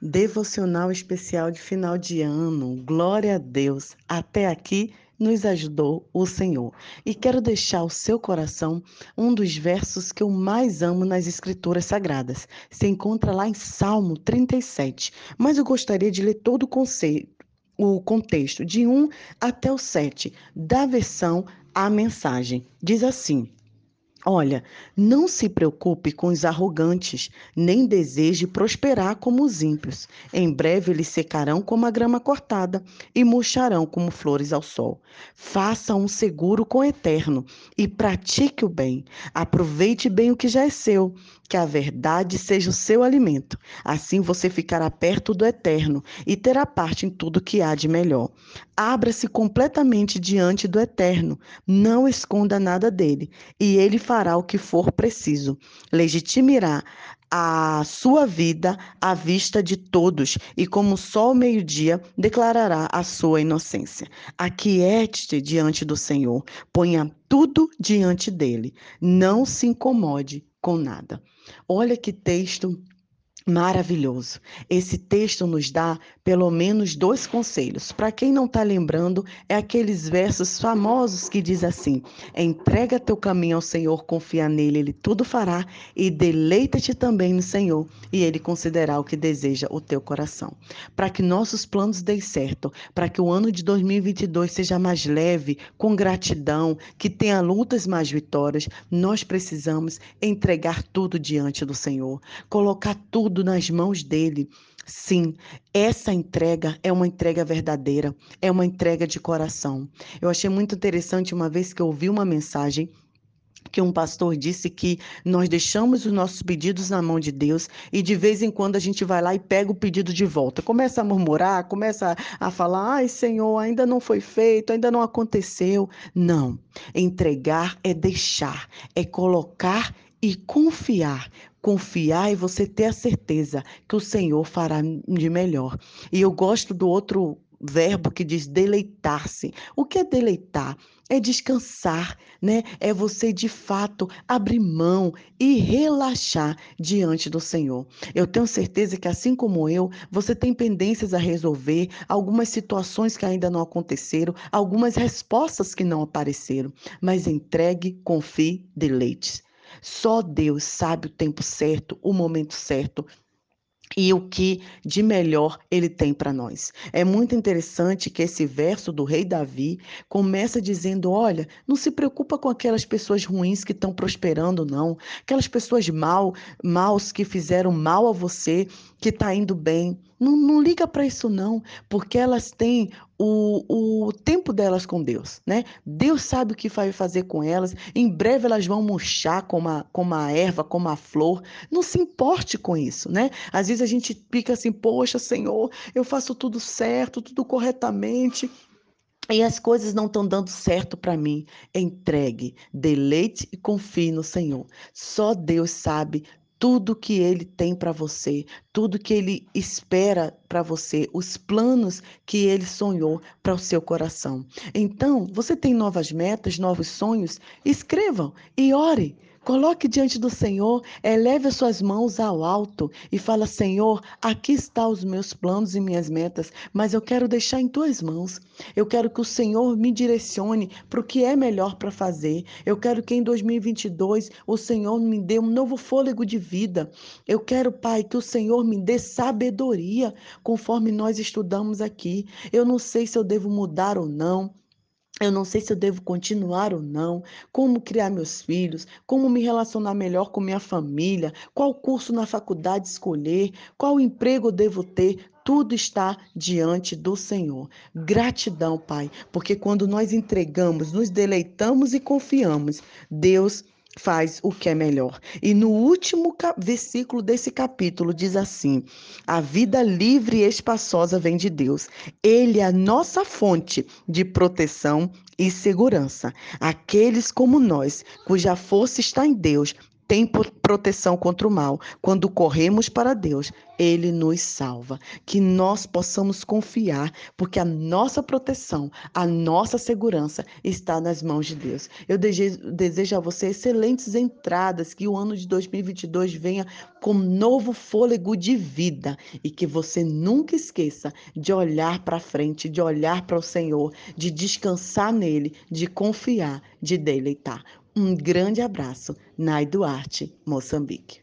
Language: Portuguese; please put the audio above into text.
Devocional especial de final de ano. Glória a Deus. Até aqui nos ajudou o Senhor. E quero deixar ao seu coração um dos versos que eu mais amo nas Escrituras Sagradas. Se encontra lá em Salmo 37. Mas eu gostaria de ler todo o conceito. O contexto de 1 até o 7 da versão A Mensagem. Diz assim: Olha, não se preocupe com os arrogantes, nem deseje prosperar como os ímpios. Em breve eles secarão como a grama cortada e murcharão como flores ao sol. Faça um seguro com o eterno e pratique o bem. Aproveite bem o que já é seu que a verdade seja o seu alimento. Assim você ficará perto do eterno e terá parte em tudo que há de melhor. Abra-se completamente diante do eterno, não esconda nada dele, e ele fará o que for preciso. Legitimirá a sua vida à vista de todos, e como só o meio-dia declarará a sua inocência. Aquiete-te diante do Senhor, ponha tudo diante dele, não se incomode com nada. Olha que texto Maravilhoso. Esse texto nos dá pelo menos dois conselhos. Para quem não está lembrando, é aqueles versos famosos que diz assim: entrega teu caminho ao Senhor, confia nele, ele tudo fará, e deleita-te também no Senhor, e ele concederá o que deseja o teu coração. Para que nossos planos deem certo, para que o ano de 2022 seja mais leve, com gratidão, que tenha lutas mais vitórias, nós precisamos entregar tudo diante do Senhor, colocar tudo tudo nas mãos dele. Sim, essa entrega é uma entrega verdadeira, é uma entrega de coração. Eu achei muito interessante uma vez que eu ouvi uma mensagem que um pastor disse que nós deixamos os nossos pedidos na mão de Deus e de vez em quando a gente vai lá e pega o pedido de volta. Começa a murmurar, começa a falar: ai, Senhor, ainda não foi feito, ainda não aconteceu. Não. Entregar é deixar, é colocar e confiar. Confiar e você ter a certeza que o Senhor fará de melhor. E eu gosto do outro verbo que diz deleitar-se. O que é deleitar? É descansar, né? É você de fato abrir mão e relaxar diante do Senhor. Eu tenho certeza que assim como eu, você tem pendências a resolver, algumas situações que ainda não aconteceram, algumas respostas que não apareceram, mas entregue, confie, deleite. Só Deus sabe o tempo certo, o momento certo e o que de melhor ele tem para nós. É muito interessante que esse verso do rei Davi começa dizendo: olha, não se preocupa com aquelas pessoas ruins que estão prosperando, não. Aquelas pessoas mal, maus que fizeram mal a você, que está indo bem. Não, não liga para isso, não, porque elas têm o, o tempo delas com Deus, né? Deus sabe o que vai fazer com elas. Em breve elas vão murchar como a, como a erva, como a flor. Não se importe com isso, né? Às vezes a gente fica assim, poxa, Senhor, eu faço tudo certo, tudo corretamente. E as coisas não estão dando certo para mim. Entregue, deleite e confie no Senhor. Só Deus sabe tudo que ele tem para você, tudo que ele espera para você, os planos que ele sonhou para o seu coração. Então, você tem novas metas, novos sonhos? Escrevam e ore. Coloque diante do Senhor, eleve as suas mãos ao alto e fala: Senhor, aqui estão os meus planos e minhas metas, mas eu quero deixar em tuas mãos. Eu quero que o Senhor me direcione para o que é melhor para fazer. Eu quero que em 2022 o Senhor me dê um novo fôlego de vida. Eu quero, Pai, que o Senhor me dê sabedoria, conforme nós estudamos aqui. Eu não sei se eu devo mudar ou não. Eu não sei se eu devo continuar ou não, como criar meus filhos, como me relacionar melhor com minha família, qual curso na faculdade escolher, qual emprego eu devo ter. Tudo está diante do Senhor. Gratidão, Pai, porque quando nós entregamos, nos deleitamos e confiamos, Deus faz o que é melhor. E no último versículo desse capítulo diz assim: A vida livre e espaçosa vem de Deus. Ele é a nossa fonte de proteção e segurança. Aqueles como nós, cuja força está em Deus, tem proteção contra o mal. Quando corremos para Deus, Ele nos salva. Que nós possamos confiar, porque a nossa proteção, a nossa segurança está nas mãos de Deus. Eu desejo, a você excelentes entradas, que o ano de 2022 venha com novo fôlego de vida e que você nunca esqueça de olhar para frente, de olhar para o Senhor, de descansar nele, de confiar, de deleitar. Um grande abraço, Nai Duarte, Moçambique.